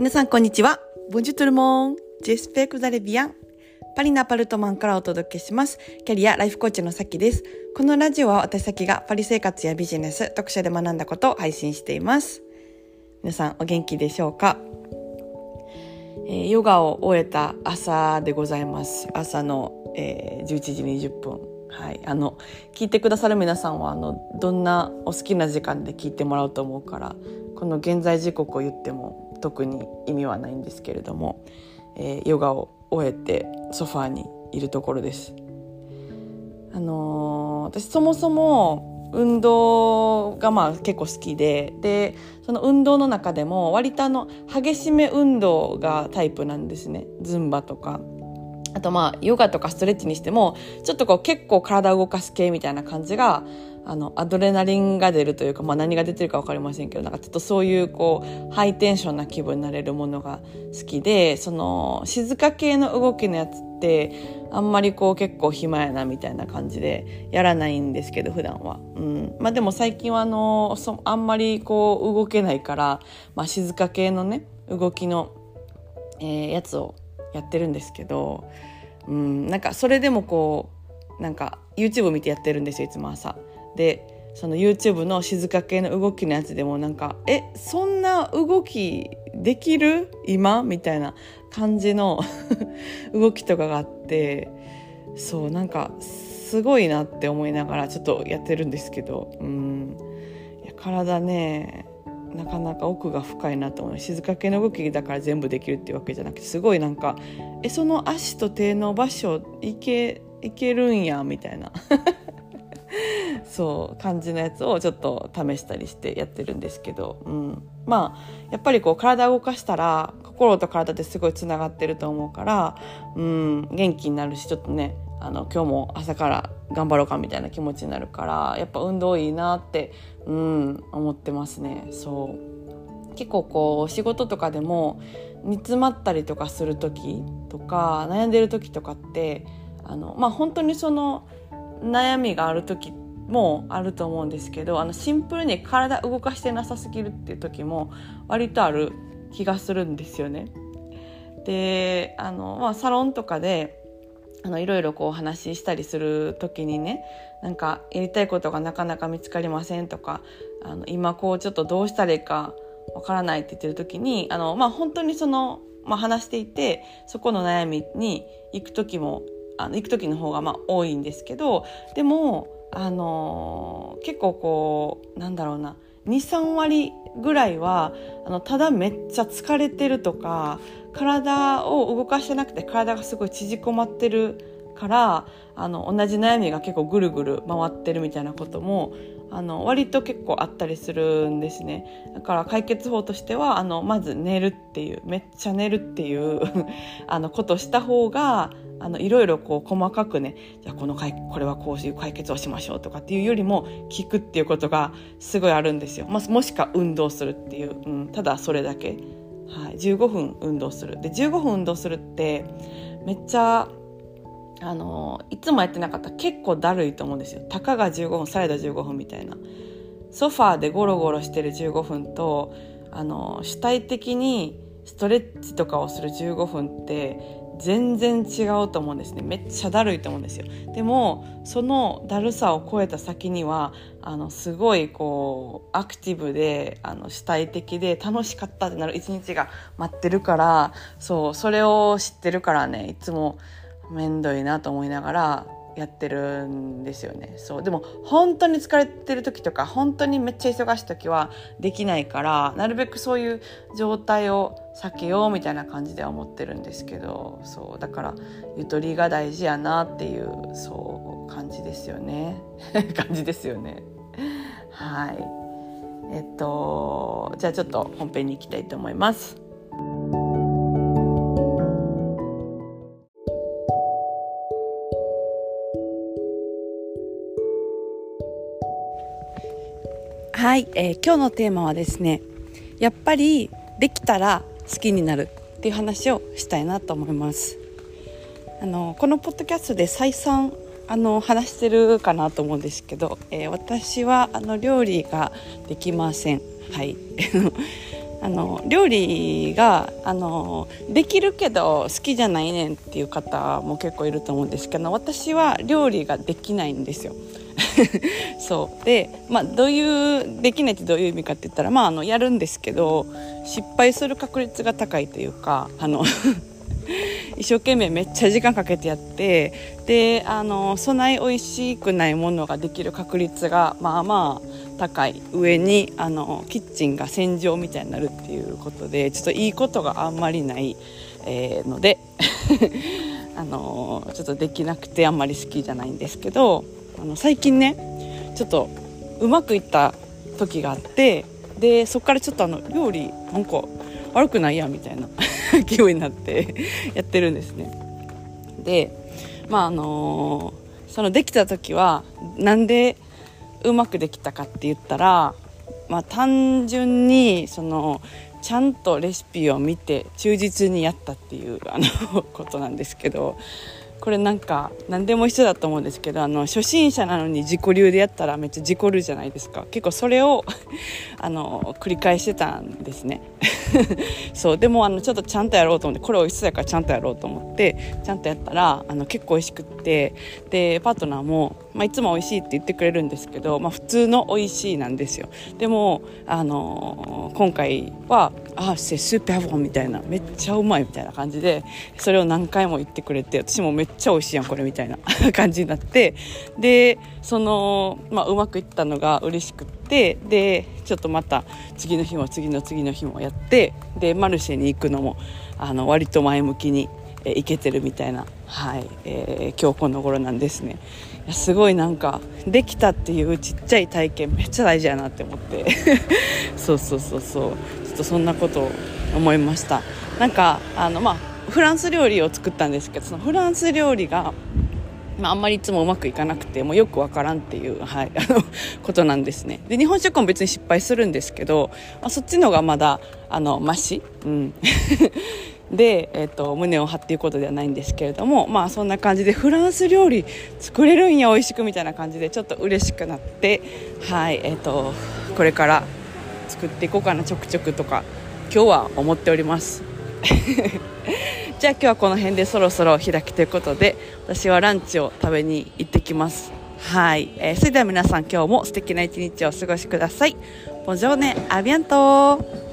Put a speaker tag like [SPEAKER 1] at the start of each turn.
[SPEAKER 1] 皆さんこんにちは。ボンジュトルモン。ジェスペクザレビアン。パリのアパルトマンからお届けします。キャリアライフコーチのさきです。このラジオは私さきがパリ生活やビジネス、読書で学んだことを配信しています。皆さんお元気でしょうか、えー、ヨガを終えた朝でございます。朝の、えー、11時20分。はい、あの聞いてくださる皆さんはあのどんなお好きな時間で聞いてもらうと思うからこの現在時刻を言っても特に意味はないんですけれども、えー、ヨガを終えてソファーにいるところです。あのー、私そもそも運動がまあ結構好きででその運動の中でも割とあの激しめ運動がタイプなんですねズンバとかあとまあヨガとかストレッチにしてもちょっとこう結構体を動かす系みたいな感じがあのアドレナリンが出るというか、まあ、何が出てるか分かりませんけどなんかちょっとそういうこうハイテンションな気分になれるものが好きでその静か系の動きのやつってあんまりこう結構暇やなみたいな感じでやらないんですけど普段は、うん。まあ、でも最近はあのそあんまりこう動けないから、まあ、静か系のね動きの、えー、やつをやってるんですけど、うん、なんかそれでもこうなんか YouTube 見てやってるんですよいつも朝。でその YouTube の静か系の動きのやつでもなんか「えそんな動きできる？今?」みたいな感じの 動きとかがあってそうなんかすごいなって思いながらちょっとやってるんですけどうん。いや体ねなかなか奥が深いなと思う。静か系の動きだから全部できるっていうわけじゃなくてすごいなんかえその足と手の場所いけいけるんやみたいな。そう感じのやつをちょっと試したりしてやってるんですけど、うん、まあやっぱりこう体を動かしたら心と体ってすごいつながってると思うから、うん、元気になるしちょっとねあの今日も朝から頑張ろうかみたいな気持ちになるからやっぱ運動いいなって、うん、思ってますね。そう。結構こう仕事とかでも煮詰まったりとかする時とか悩んでる時とかってあのまあ本当にその悩みがある時っもあると思うんですけどあのシンプルに体動かしてなさすぎるっていう時も割とある気がするんですよね。であの、まあ、サロンとかであのいろいろこうお話ししたりする時にねなんかやりたいことがなかなか見つかりませんとかあの今こうちょっとどうしたらいいかわからないって言ってる時にあの、まあ、本当にその、まあ、話していてそこの悩みに行く時もあの行く時の方がまあ多いんですけどでもあのー、結構こうなんだろうな。23割ぐらいはあのただめっちゃ疲れてるとか体を動かしてなくて体がすごい縮こまってるからあの同じ悩みが結構ぐるぐる回ってるみたいなこともあの割と結構あったりするんですね。だから解決法としてはあのまず寝るっていうめっちゃ寝るっていう あのことした方があのいろいろこう細かくねじゃあこのこれはこういう解決をしましょうとかっていうよりも聞くっていうことがすごいあるんですよ、まあ、もしくは運動するっていう、うん、ただそれだけ、はい、15分運動する。で15分運動するってめっちゃあのいつもやってなかった結構だるいと思うんですよ。たかが15分サラダ15分みたいな。ソファーでゴロゴロしてる15分とあの主体的にストレッチとかをする15分って全然違うと思うんですね。めっちゃだるいと思うんですよ。でもそのだるさを超えた先にはあのすごいこうアクティブであの主体的で楽しかったってなる一日が待ってるからそうそれを知ってるからねいつもめんどいなと思いながらやってるんですよね。そう。でも本当に疲れてる時とか本当にめっちゃ忙しい時はできないからなるべくそういう状態を避けようみたいな感じでは思ってるんですけどそう。だからゆとりが大事やなっていうそう感じですよね。感じですよね。はい。えっとじゃあちょっと本編に行きたいと思います。はい、えー、今日のテーマはですねやっぱりできたら好きになるっていう話をしたいなと思います。あのこのポッドキャストで再三あの話してるかなと思うんですけど、えー、私はあの料理ができません。はい。あの料理があのできるけど好きじゃないねんっていう方も結構いると思うんですけど私は料理ができないんですよ。そう。で、まあ、どういうできないってどういう意味かって言ったら、まあ、あのやるんですけど失敗する確率が高いというかあの 一生懸命めっちゃ時間かけてやってであのそない美味しくないものができる確率がまあまあ高い上にあのキッチンが戦場みたいになるっていうことでちょっといいことがあんまりない、えー、ので あのちょっとできなくてあんまり好きじゃないんですけどあの最近ねちょっとうまくいった時があってでそこからちょっとあの料理なんか悪くないやみたいな 気分になってやってるんですね。でまああのー、そのできた時はなんでうまくできたかって言ったらまあ単純にそのちゃんとレシピを見て忠実にやったっていうあのことなんですけどこれなんか何でも一緒だと思うんですけどあの初心者なのに自己流でやったらめっちゃ事故るじゃないですか。結構それを あの繰り返してたんですね。そう。でもあのちょっとちゃんとやろうと思ってこれ美味しそうやからちゃんとやろうと思ってちゃんとやったらあの結構美味しくってでパートナーも、まあ、いつも美味しいって言ってくれるんですけど、まあ、普通の美味しいなんですよ。でもあの今回は「あ c'est super bon」みたいなめっちゃうまいみたいな感じでそれを何回も言ってくれて私もめっちゃ美味しいやんこれみたいな 感じになってでその、まあ、うまくいったのが嬉しくってでちょっとまた次の日も次の次の日もやってでマルシェに行くのもあの割と前向きに、え行けてるみたいな、はいえー、今日この頃なんですね。すごいなんかできたっていうちっちゃい体験めっちゃ大事やなって思って。そうそうそうそう。ちょっとそんなことを思いました。なんかあのまあフランス料理を作ったんですけどそのフランス料理がまあ、あんまりいつもうまくいかなくてもうよくわからんっていう、はい、あの ことなんですね。で日本食も別に失敗するんですけど、まあ、そっちのがまだあのマシ、うん、で、えーと、胸を張っていうことではないんですけれどもまあそんな感じでフランス料理作れるんや美味しくみたいな感じでちょっと嬉しくなってはいえっ、ー、とこれから作っていこうかなちょくちょくとか今日は思っております。じゃあ今日はこの辺でそろそろ開きということで私はランチを食べに行ってきます。はい、えー、それでは皆さん今日も素敵な一日をお過ごしください。ボジョーネアビアント